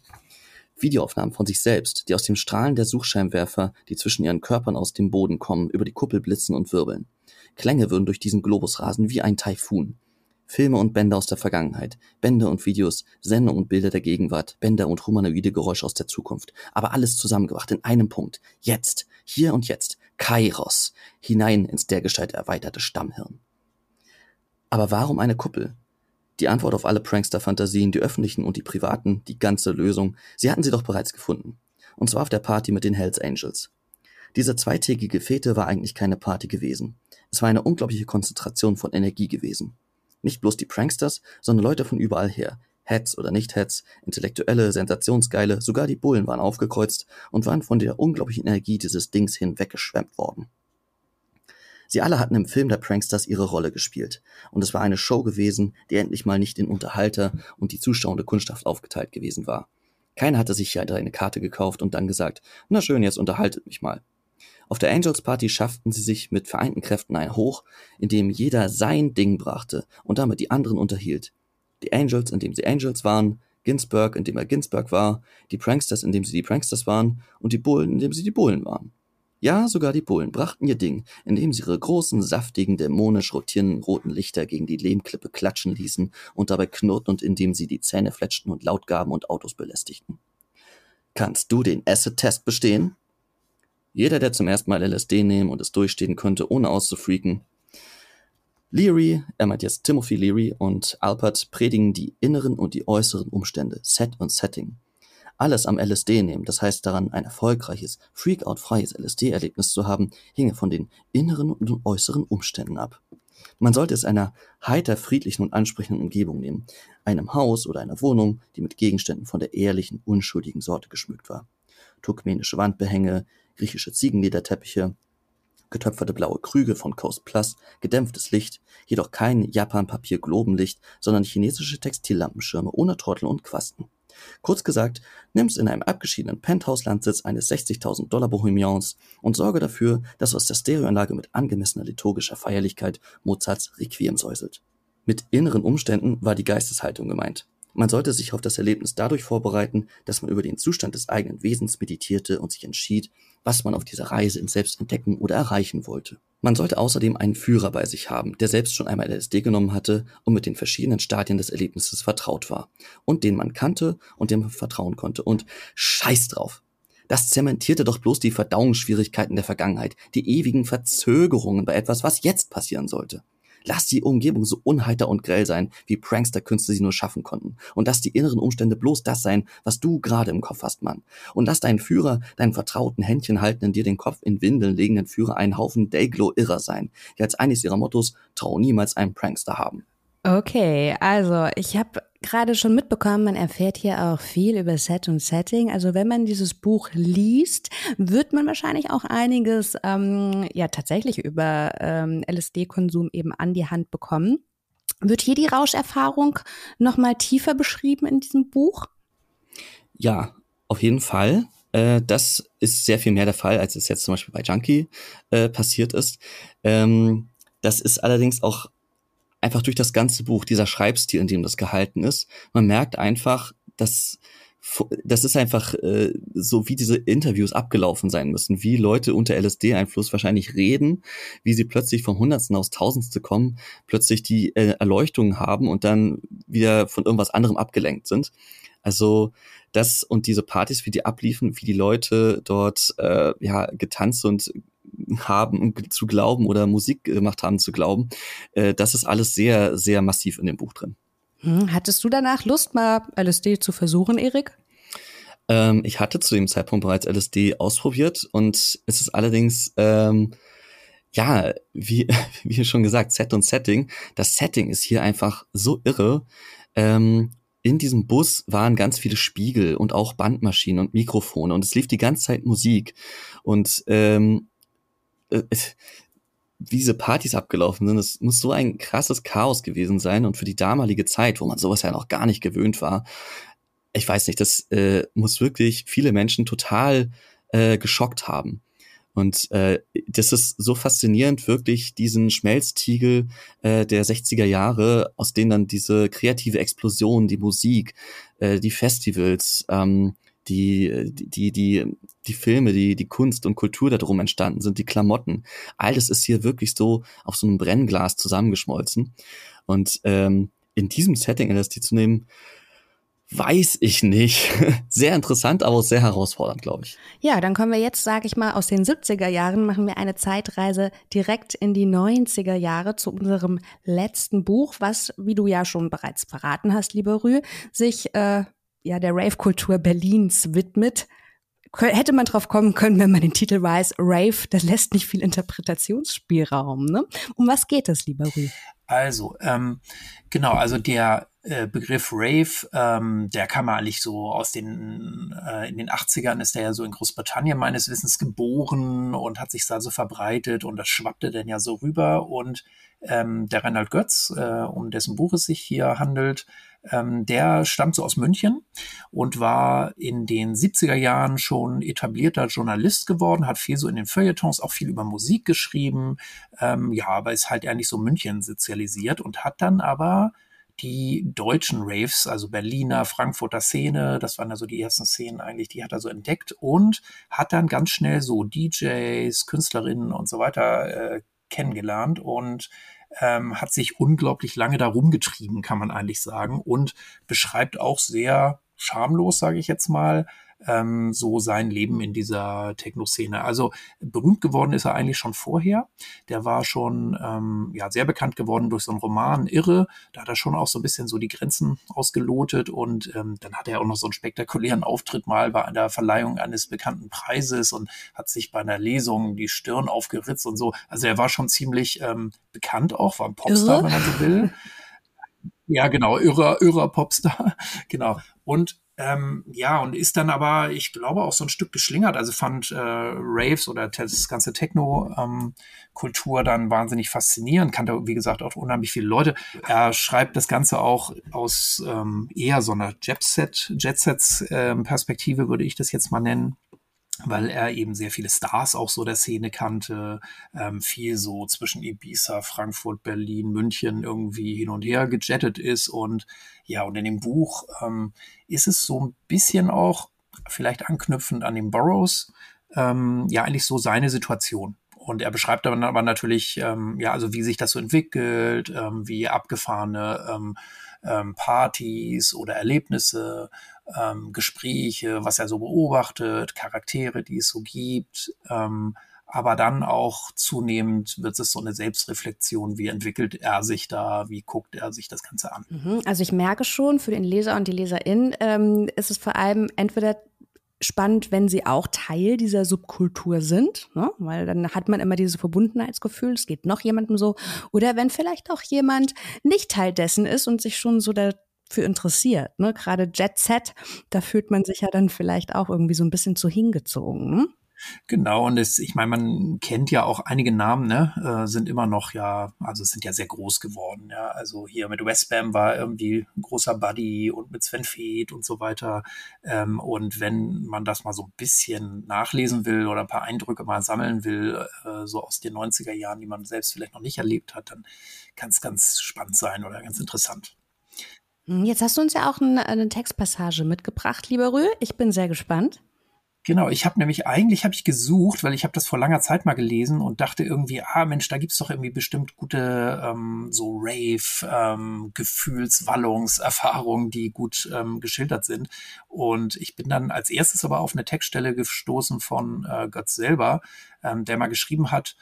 Videoaufnahmen von sich selbst, die aus dem Strahlen der Suchscheinwerfer, die zwischen ihren Körpern aus dem Boden kommen, über die Kuppel blitzen und wirbeln. Klänge würden durch diesen Globus rasen wie ein Taifun. Filme und Bänder aus der Vergangenheit, Bänder und Videos, Sendungen und Bilder der Gegenwart, Bänder und humanoide Geräusche aus der Zukunft. Aber alles zusammengebracht in einem Punkt. Jetzt, hier und jetzt, Kairos, hinein ins dergestalt erweiterte Stammhirn. Aber warum eine Kuppel? Die Antwort auf alle Prankster-Fantasien, die öffentlichen und die privaten, die ganze Lösung, sie hatten sie doch bereits gefunden. Und zwar auf der Party mit den Hells Angels. Diese zweitägige Fete war eigentlich keine Party gewesen. Es war eine unglaubliche Konzentration von Energie gewesen. Nicht bloß die Pranksters, sondern Leute von überall her. Heads oder Nicht-Heads, Intellektuelle, Sensationsgeile, sogar die Bullen waren aufgekreuzt und waren von der unglaublichen Energie dieses Dings hinweggeschwemmt worden. Sie alle hatten im Film der Pranksters ihre Rolle gespielt. Und es war eine Show gewesen, die endlich mal nicht in Unterhalter und die zuschauende Kundschaft aufgeteilt gewesen war. Keiner hatte sich ja eine Karte gekauft und dann gesagt, na schön, jetzt unterhaltet mich mal. Auf der Angels Party schafften sie sich mit vereinten Kräften ein Hoch, in dem jeder sein Ding brachte und damit die anderen unterhielt. Die Angels, indem sie Angels waren, Ginsberg, indem er Ginsberg war, die Pranksters, indem sie die Pranksters waren und die Bullen, indem sie die Bullen waren. Ja, sogar die Bullen brachten ihr Ding, indem sie ihre großen, saftigen, dämonisch rotierenden roten Lichter gegen die Lehmklippe klatschen ließen und dabei knurrten und indem sie die Zähne fletschten und laut gaben und Autos belästigten. Kannst du den Acid-Test bestehen? Jeder, der zum ersten Mal LSD nehmen und es durchstehen konnte, ohne auszufreaken. Leary, er meint jetzt Timothy Leary und Alpert predigen die inneren und die äußeren Umstände, Set und Setting alles am LSD nehmen, das heißt daran, ein erfolgreiches, freak-out-freies LSD-Erlebnis zu haben, hinge von den inneren und äußeren Umständen ab. Man sollte es einer heiter, friedlichen und ansprechenden Umgebung nehmen, einem Haus oder einer Wohnung, die mit Gegenständen von der ehrlichen, unschuldigen Sorte geschmückt war. Turkmenische Wandbehänge, griechische Ziegenlederteppiche, getöpferte blaue Krüge von Coast Plus, gedämpftes Licht, jedoch kein Japan-Papier-Globenlicht, sondern chinesische Textillampenschirme ohne Trottel und Quasten. Kurz gesagt, nimm's in einem abgeschiedenen Penthouse-Landsitz eines 60.000 Dollar Bohemians und sorge dafür, dass aus der Stereoanlage mit angemessener liturgischer Feierlichkeit Mozarts Requiem säuselt. Mit inneren Umständen war die Geisteshaltung gemeint. Man sollte sich auf das Erlebnis dadurch vorbereiten, dass man über den Zustand des eigenen Wesens meditierte und sich entschied, was man auf dieser Reise ins Selbstentdecken oder erreichen wollte. Man sollte außerdem einen Führer bei sich haben, der selbst schon einmal LSD genommen hatte und mit den verschiedenen Stadien des Erlebnisses vertraut war und den man kannte und dem man vertrauen konnte und scheiß drauf. Das zementierte doch bloß die Verdauungsschwierigkeiten der Vergangenheit, die ewigen Verzögerungen bei etwas, was jetzt passieren sollte. Lass die Umgebung so unheiter und grell sein, wie Prankster-Künste sie nur schaffen konnten. Und lass die inneren Umstände bloß das sein, was du gerade im Kopf hast, Mann. Und lass deinen Führer, deinen vertrauten Händchen halten, in dir den Kopf in Windeln legenden Führer einen Haufen Dayglow-Irrer sein, die als eines ihrer Mottos trau niemals einen Prankster haben. Okay, also ich habe gerade schon mitbekommen, man erfährt hier auch viel über Set und Setting. Also wenn man dieses Buch liest, wird man wahrscheinlich auch einiges ähm, ja tatsächlich über ähm, LSD-Konsum eben an die Hand bekommen. Wird hier die Rauscherfahrung nochmal tiefer beschrieben in diesem Buch? Ja, auf jeden Fall. Äh, das ist sehr viel mehr der Fall, als es jetzt zum Beispiel bei Junkie äh, passiert ist. Ähm, das ist allerdings auch einfach durch das ganze Buch, dieser Schreibstil, in dem das gehalten ist, man merkt einfach, dass das ist einfach äh, so, wie diese Interviews abgelaufen sein müssen, wie Leute unter LSD-Einfluss wahrscheinlich reden, wie sie plötzlich vom Hundertsten aus Tausendste kommen, plötzlich die äh, Erleuchtung haben und dann wieder von irgendwas anderem abgelenkt sind. Also das und diese Partys, wie die abliefen, wie die Leute dort äh, ja getanzt und haben zu glauben oder Musik gemacht haben zu glauben. Äh, das ist alles sehr, sehr massiv in dem Buch drin. Hm, hattest du danach Lust, mal LSD zu versuchen, Erik? Ähm, ich hatte zu dem Zeitpunkt bereits LSD ausprobiert und es ist allerdings, ähm, ja, wie, wie schon gesagt, Set und Setting. Das Setting ist hier einfach so irre. Ähm, in diesem Bus waren ganz viele Spiegel und auch Bandmaschinen und Mikrofone und es lief die ganze Zeit Musik. Und ähm, äh, wie diese Partys abgelaufen sind, es muss so ein krasses Chaos gewesen sein und für die damalige Zeit, wo man sowas ja noch gar nicht gewöhnt war, ich weiß nicht, das äh, muss wirklich viele Menschen total äh, geschockt haben. Und äh, das ist so faszinierend, wirklich diesen Schmelztiegel äh, der 60er Jahre, aus denen dann diese kreative Explosion, die Musik, äh, die Festivals, ähm, die, die, die, die Filme, die, die Kunst und Kultur darum entstanden sind, die Klamotten. All das ist hier wirklich so auf so einem Brennglas zusammengeschmolzen. Und ähm, in diesem Setting LSD zu nehmen, weiß ich nicht. Sehr interessant, aber auch sehr herausfordernd, glaube ich. Ja, dann kommen wir jetzt, sage ich mal, aus den 70er Jahren, machen wir eine Zeitreise direkt in die 90er Jahre zu unserem letzten Buch, was, wie du ja schon bereits verraten hast, lieber Rü, sich äh, ja der Rave-Kultur Berlins widmet. hätte man drauf kommen können, wenn man den Titel weiß, Rave, das lässt nicht viel Interpretationsspielraum. Ne? Um was geht es, lieber Rü? Also, ähm, genau, also der Begriff Rave, ähm, der kam eigentlich so aus den, äh, in den 80ern ist der ja so in Großbritannien meines Wissens geboren und hat sich da so verbreitet und das schwappte dann ja so rüber und ähm, der Reinhard Götz, äh, um dessen Buch es sich hier handelt, ähm, der stammt so aus München und war in den 70er Jahren schon etablierter Journalist geworden, hat viel so in den Feuilletons auch viel über Musik geschrieben, ähm, ja, aber ist halt eher nicht so München sozialisiert und hat dann aber die deutschen Raves, also Berliner, Frankfurter Szene, das waren also die ersten Szenen eigentlich, die hat er so entdeckt und hat dann ganz schnell so DJs, Künstlerinnen und so weiter äh, kennengelernt und ähm, hat sich unglaublich lange da rumgetrieben, kann man eigentlich sagen, und beschreibt auch sehr schamlos, sage ich jetzt mal, ähm, so sein Leben in dieser Techno-Szene. Also berühmt geworden ist er eigentlich schon vorher. Der war schon ähm, ja sehr bekannt geworden durch so einen Roman Irre. Da hat er schon auch so ein bisschen so die Grenzen ausgelotet und ähm, dann hat er auch noch so einen spektakulären Auftritt mal bei einer Verleihung eines bekannten Preises und hat sich bei einer Lesung die Stirn aufgeritzt und so. Also er war schon ziemlich ähm, bekannt auch, war ein Popstar, Irre. wenn man so will. Ja, genau, irrer, irrer Popstar, genau. Und ähm, ja, und ist dann aber, ich glaube, auch so ein Stück geschlingert. Also fand äh, Raves oder das ganze Techno-Kultur ähm, dann wahnsinnig faszinierend. Kannte, wie gesagt, auch unheimlich viele Leute. Er schreibt das Ganze auch aus ähm, eher so einer Jet-Set, Jet-Sets-Perspektive, ähm, würde ich das jetzt mal nennen weil er eben sehr viele Stars auch so der Szene kannte, ähm, viel so zwischen Ibiza, Frankfurt, Berlin, München irgendwie hin und her gejettet ist und ja, und in dem Buch ähm, ist es so ein bisschen auch, vielleicht anknüpfend an den Burroughs, ähm, ja, eigentlich so seine Situation. Und er beschreibt dann aber natürlich, ähm, ja, also wie sich das so entwickelt, ähm, wie abgefahrene ähm, ähm, Partys oder Erlebnisse ähm, Gespräche, was er so beobachtet, Charaktere, die es so gibt. Ähm, aber dann auch zunehmend wird es so eine Selbstreflexion, wie entwickelt er sich da, wie guckt er sich das Ganze an. Mhm. Also ich merke schon, für den Leser und die Leserin ähm, ist es vor allem entweder spannend, wenn sie auch Teil dieser Subkultur sind, ne? weil dann hat man immer dieses Verbundenheitsgefühl, es geht noch jemandem so, oder wenn vielleicht auch jemand nicht Teil dessen ist und sich schon so da für interessiert. Ne? Gerade Jet Set, da fühlt man sich ja dann vielleicht auch irgendwie so ein bisschen zu hingezogen. Ne? Genau, und es, ich meine, man kennt ja auch einige Namen, ne, äh, sind immer noch ja, also sind ja sehr groß geworden, ja. Also hier mit Westbam war irgendwie ein großer Buddy und mit Sven Feth und so weiter. Ähm, und wenn man das mal so ein bisschen nachlesen will oder ein paar Eindrücke mal sammeln will, äh, so aus den 90er Jahren, die man selbst vielleicht noch nicht erlebt hat, dann kann es ganz spannend sein oder ganz interessant. Hm, jetzt hast du uns ja auch eine, eine Textpassage mitgebracht, lieber Rühl. Ich bin sehr gespannt. Genau, ich habe nämlich eigentlich habe ich gesucht, weil ich habe das vor langer Zeit mal gelesen und dachte irgendwie, ah Mensch, da gibt's doch irgendwie bestimmt gute ähm, so Rave ähm, Gefühlswallungserfahrungen, die gut ähm, geschildert sind. Und ich bin dann als erstes aber auf eine Textstelle gestoßen von äh, Götz selber, ähm, der mal geschrieben hat.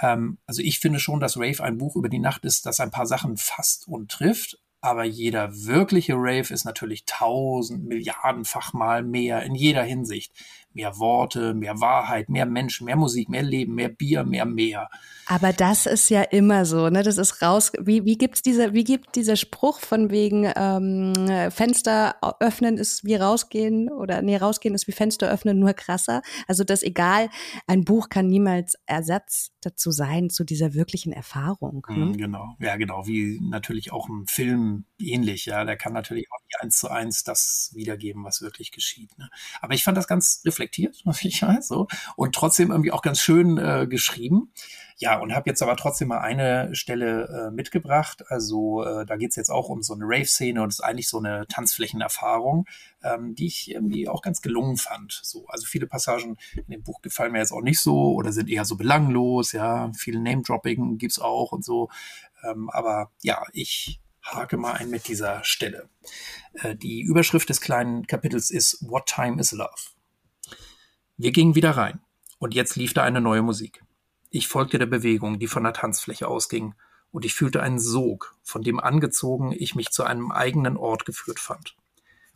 Ähm, also ich finde schon, dass Rave ein Buch über die Nacht ist, das ein paar Sachen fasst und trifft, aber jeder wirkliche Rave ist natürlich tausend Milliardenfach mal mehr in jeder Hinsicht mehr Worte, mehr Wahrheit, mehr Menschen, mehr Musik, mehr Leben, mehr Bier, mehr mehr. Aber das ist ja immer so, ne? Das ist raus. Wie, wie gibt's diese, wie gibt dieser Spruch von wegen ähm, Fenster öffnen ist wie rausgehen oder nee, rausgehen ist wie Fenster öffnen, nur krasser. Also das egal, ein Buch kann niemals Ersatz dazu sein, zu dieser wirklichen Erfahrung. Ne? Mm, genau, ja, genau, wie natürlich auch ein Film ähnlich, ja. Der kann natürlich auch nicht eins zu eins das wiedergeben, was wirklich geschieht. Ne? Aber ich fand das ganz reflektiert reflektiert, was ich weiß, so. Und trotzdem irgendwie auch ganz schön äh, geschrieben. Ja, und habe jetzt aber trotzdem mal eine Stelle äh, mitgebracht. Also äh, da geht's jetzt auch um so eine Rave-Szene und es ist eigentlich so eine Tanzflächenerfahrung, ähm, die ich irgendwie auch ganz gelungen fand. So, also viele Passagen in dem Buch gefallen mir jetzt auch nicht so oder sind eher so belanglos, ja, viel Name-Dropping gibt's auch und so. Ähm, aber ja, ich hake mal ein mit dieser Stelle. Äh, die Überschrift des kleinen Kapitels ist What Time is Love? Wir gingen wieder rein, und jetzt lief da eine neue Musik. Ich folgte der Bewegung, die von der Tanzfläche ausging, und ich fühlte einen Sog, von dem angezogen ich mich zu einem eigenen Ort geführt fand.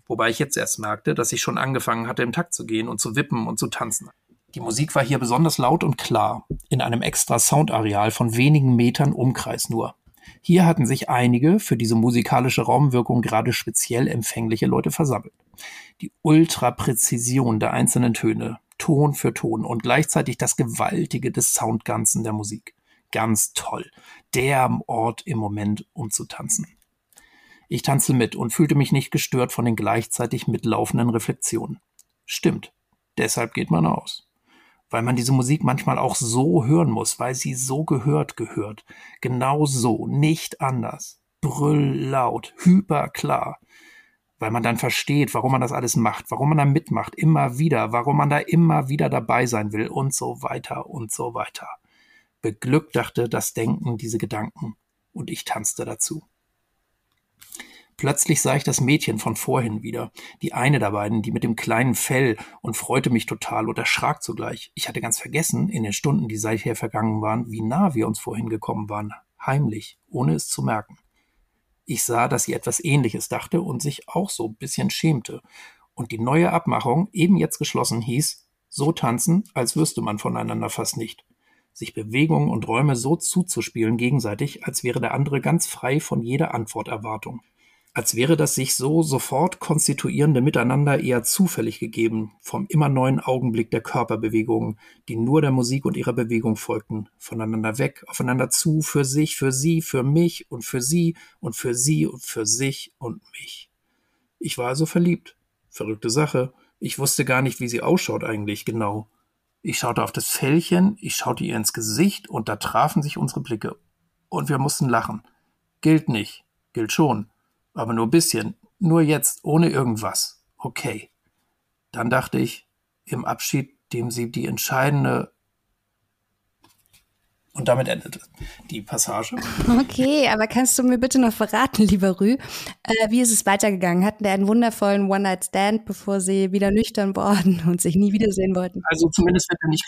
Wobei ich jetzt erst merkte, dass ich schon angefangen hatte, im Takt zu gehen und zu wippen und zu tanzen. Die Musik war hier besonders laut und klar, in einem extra Soundareal von wenigen Metern Umkreis nur. Hier hatten sich einige für diese musikalische Raumwirkung gerade speziell empfängliche Leute versammelt. Die Ultrapräzision der einzelnen Töne, Ton für Ton und gleichzeitig das Gewaltige des Soundganzen der Musik. Ganz toll. Der Ort im Moment, um zu tanzen. Ich tanzte mit und fühlte mich nicht gestört von den gleichzeitig mitlaufenden Reflexionen. Stimmt. Deshalb geht man aus. Weil man diese Musik manchmal auch so hören muss, weil sie so gehört gehört. Genau so, nicht anders. Brülllaut, hyperklar. Weil man dann versteht, warum man das alles macht, warum man da mitmacht, immer wieder, warum man da immer wieder dabei sein will und so weiter und so weiter. Beglückt dachte das Denken diese Gedanken und ich tanzte dazu. Plötzlich sah ich das Mädchen von vorhin wieder, die eine der beiden, die mit dem kleinen Fell, und freute mich total und erschrak zugleich. Ich hatte ganz vergessen, in den Stunden, die seither vergangen waren, wie nah wir uns vorhin gekommen waren, heimlich, ohne es zu merken. Ich sah, dass sie etwas Ähnliches dachte und sich auch so ein bisschen schämte. Und die neue Abmachung, eben jetzt geschlossen, hieß, so tanzen, als wüsste man voneinander fast nicht. Sich Bewegungen und Räume so zuzuspielen gegenseitig, als wäre der andere ganz frei von jeder Antworterwartung als wäre das sich so sofort konstituierende Miteinander eher zufällig gegeben, vom immer neuen Augenblick der Körperbewegungen, die nur der Musik und ihrer Bewegung folgten, voneinander weg, aufeinander zu, für sich, für sie, für mich und für sie und für sie und für sich und mich. Ich war also verliebt. Verrückte Sache. Ich wusste gar nicht, wie sie ausschaut eigentlich genau. Ich schaute auf das Fellchen, ich schaute ihr ins Gesicht und da trafen sich unsere Blicke. Und wir mussten lachen. Gilt nicht. Gilt schon aber nur bisschen, nur jetzt, ohne irgendwas. Okay. Dann dachte ich, im Abschied, dem sie die entscheidende und damit endete die Passage. Okay, aber kannst du mir bitte noch verraten, lieber Rü, äh, wie ist es weitergegangen? Hatten der einen wundervollen One-Night-Stand, bevor sie wieder nüchtern wurden und sich nie wiedersehen wollten? Also zumindest wird er nicht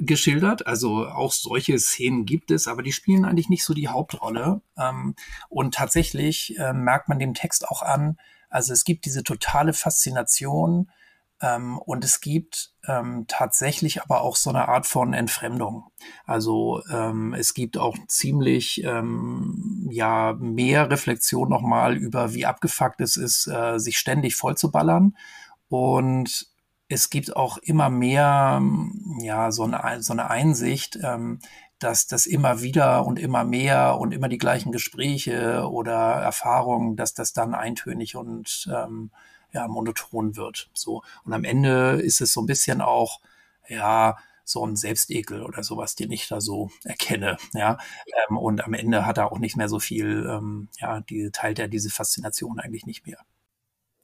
geschildert. Also auch solche Szenen gibt es, aber die spielen eigentlich nicht so die Hauptrolle. Ähm, und tatsächlich äh, merkt man dem Text auch an, also es gibt diese totale Faszination ähm, und es gibt ähm, tatsächlich aber auch so eine Art von Entfremdung. Also ähm, es gibt auch ziemlich ähm, ja mehr Reflexion nochmal über, wie abgefuckt es ist, äh, sich ständig vollzuballern. Und es gibt auch immer mehr ja so eine, so eine Einsicht, ähm, dass das immer wieder und immer mehr und immer die gleichen Gespräche oder Erfahrungen, dass das dann eintönig und ähm, ja, monoton wird. So. Und am Ende ist es so ein bisschen auch, ja, so ein Selbstekel oder sowas, den ich da so erkenne, ja. Ähm, und am Ende hat er auch nicht mehr so viel, ähm, ja, die teilt er diese Faszination eigentlich nicht mehr.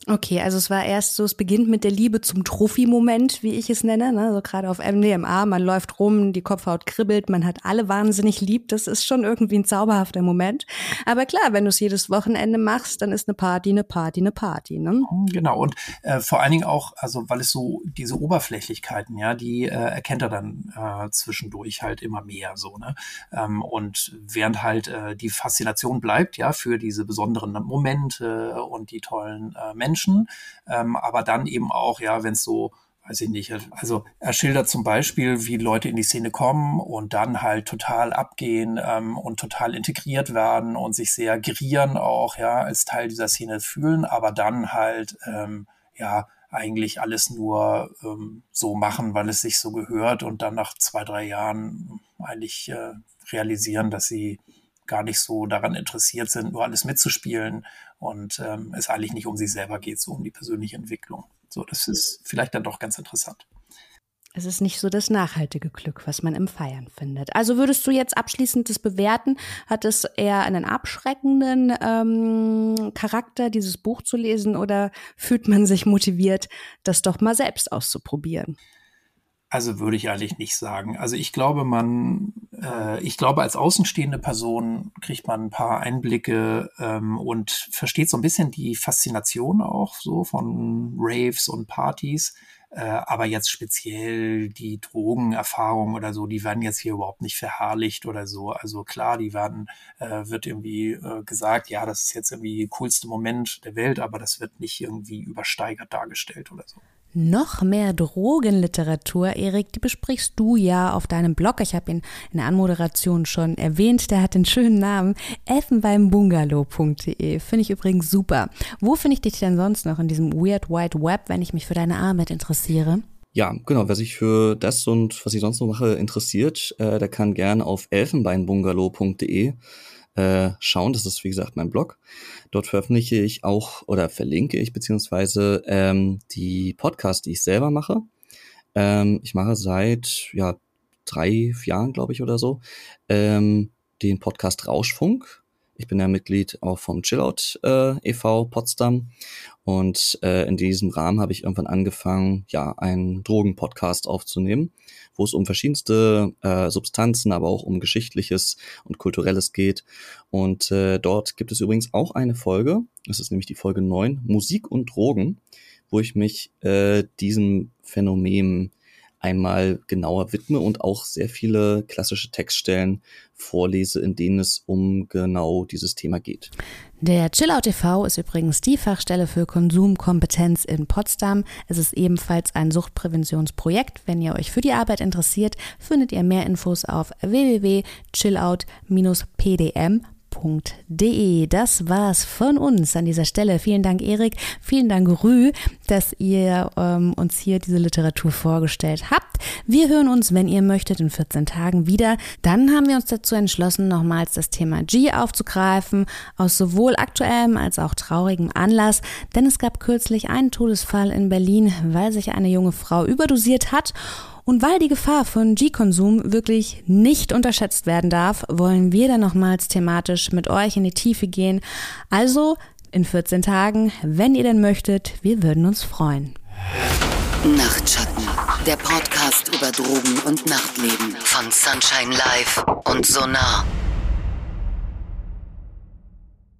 Okay, also es war erst so, es beginnt mit der Liebe zum Trophy-Moment, wie ich es nenne, ne? so gerade auf MDMA, man läuft rum, die Kopfhaut kribbelt, man hat alle wahnsinnig lieb, das ist schon irgendwie ein zauberhafter Moment. Aber klar, wenn du es jedes Wochenende machst, dann ist eine Party eine Party eine Party. Ne? Genau, und äh, vor allen Dingen auch, also weil es so diese Oberflächlichkeiten, ja, die äh, erkennt er dann äh, zwischendurch halt immer mehr so, ne? Ähm, und während halt äh, die Faszination bleibt, ja, für diese besonderen Momente und die tollen äh, Menschen, Menschen, ähm, aber dann eben auch, ja, wenn es so weiß ich nicht. Also er schildert zum Beispiel, wie Leute in die Szene kommen und dann halt total abgehen ähm, und total integriert werden und sich sehr gerieren auch, ja, als Teil dieser Szene fühlen, aber dann halt, ähm, ja, eigentlich alles nur ähm, so machen, weil es sich so gehört und dann nach zwei, drei Jahren eigentlich äh, realisieren, dass sie gar nicht so daran interessiert sind, nur alles mitzuspielen und ähm, es eigentlich nicht um sich selber geht, so um die persönliche Entwicklung. So, das ist vielleicht dann doch ganz interessant. Es ist nicht so das nachhaltige Glück, was man im Feiern findet. Also würdest du jetzt abschließend das bewerten? Hat es eher einen abschreckenden ähm, Charakter, dieses Buch zu lesen, oder fühlt man sich motiviert, das doch mal selbst auszuprobieren? Also würde ich eigentlich nicht sagen. Also ich glaube, man, ich glaube, als außenstehende Person kriegt man ein paar Einblicke ähm, und versteht so ein bisschen die Faszination auch so von Raves und Partys. Äh, aber jetzt speziell die Drogenerfahrung oder so, die werden jetzt hier überhaupt nicht verherrlicht oder so. Also klar, die werden, äh, wird irgendwie äh, gesagt, ja, das ist jetzt irgendwie coolste Moment der Welt, aber das wird nicht irgendwie übersteigert dargestellt oder so. Noch mehr Drogenliteratur, Erik, die besprichst du ja auf deinem Blog. Ich habe ihn in der Anmoderation schon erwähnt. Der hat den schönen Namen elfenbeimbungalow.de. Finde ich übrigens super. Wo finde ich dich denn sonst noch in diesem Weird Wide Web, wenn ich mich für deine Arbeit interessiere? Ja, genau. Wer sich für das und was ich sonst noch mache interessiert, äh, der kann gern auf elfenbeinbungalow.de äh, schauen. Das ist, wie gesagt, mein Blog. Dort veröffentliche ich auch oder verlinke ich beziehungsweise ähm, die Podcasts, die ich selber mache. Ähm, ich mache seit ja drei Jahren, glaube ich, oder so, ähm, den Podcast Rauschfunk. Ich bin ja Mitglied auch vom Chillout äh, e.V. Potsdam und äh, in diesem Rahmen habe ich irgendwann angefangen, ja, einen Drogenpodcast aufzunehmen, wo es um verschiedenste äh, Substanzen, aber auch um Geschichtliches und Kulturelles geht. Und äh, dort gibt es übrigens auch eine Folge, das ist nämlich die Folge 9, Musik und Drogen, wo ich mich äh, diesem Phänomen einmal genauer widme und auch sehr viele klassische Textstellen vorlese, in denen es um genau dieses Thema geht. Der Chillout TV ist übrigens die Fachstelle für Konsumkompetenz in Potsdam. Es ist ebenfalls ein Suchtpräventionsprojekt. Wenn ihr euch für die Arbeit interessiert, findet ihr mehr Infos auf www.chillout-pdm.com www.rü.de. Das war's von uns an dieser Stelle. Vielen Dank, Erik. Vielen Dank, Rü, dass ihr ähm, uns hier diese Literatur vorgestellt habt. Wir hören uns, wenn ihr möchtet, in 14 Tagen wieder. Dann haben wir uns dazu entschlossen, nochmals das Thema G aufzugreifen, aus sowohl aktuellem als auch traurigem Anlass. Denn es gab kürzlich einen Todesfall in Berlin, weil sich eine junge Frau überdosiert hat. Und weil die Gefahr von G-Konsum wirklich nicht unterschätzt werden darf, wollen wir dann nochmals thematisch mit euch in die Tiefe gehen. Also in 14 Tagen, wenn ihr denn möchtet, wir würden uns freuen. Nachtschatten, der Podcast über Drogen und Nachtleben von Sunshine Live und Sonar.